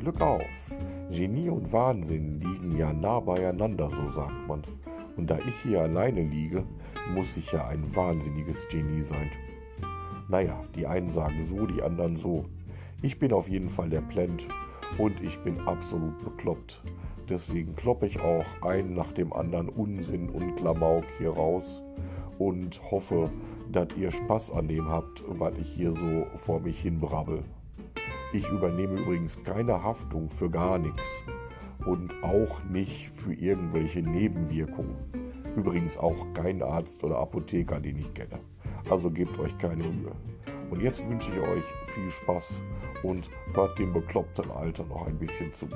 Glück auf. Genie und Wahnsinn liegen ja nah beieinander, so sagt man. Und da ich hier alleine liege, muss ich ja ein wahnsinniges Genie sein. Naja, die einen sagen so, die anderen so. Ich bin auf jeden Fall der Plent und ich bin absolut bekloppt. Deswegen kloppe ich auch einen nach dem anderen Unsinn und Klamauk hier raus und hoffe, dass ihr Spaß an dem habt, was ich hier so vor mich hin brabbel. Ich übernehme übrigens keine Haftung für gar nichts und auch nicht für irgendwelche Nebenwirkungen. Übrigens auch kein Arzt oder Apotheker, den ich kenne. Also gebt euch keine Mühe. Und jetzt wünsche ich euch viel Spaß und hört dem bekloppten Alter noch ein bisschen zu.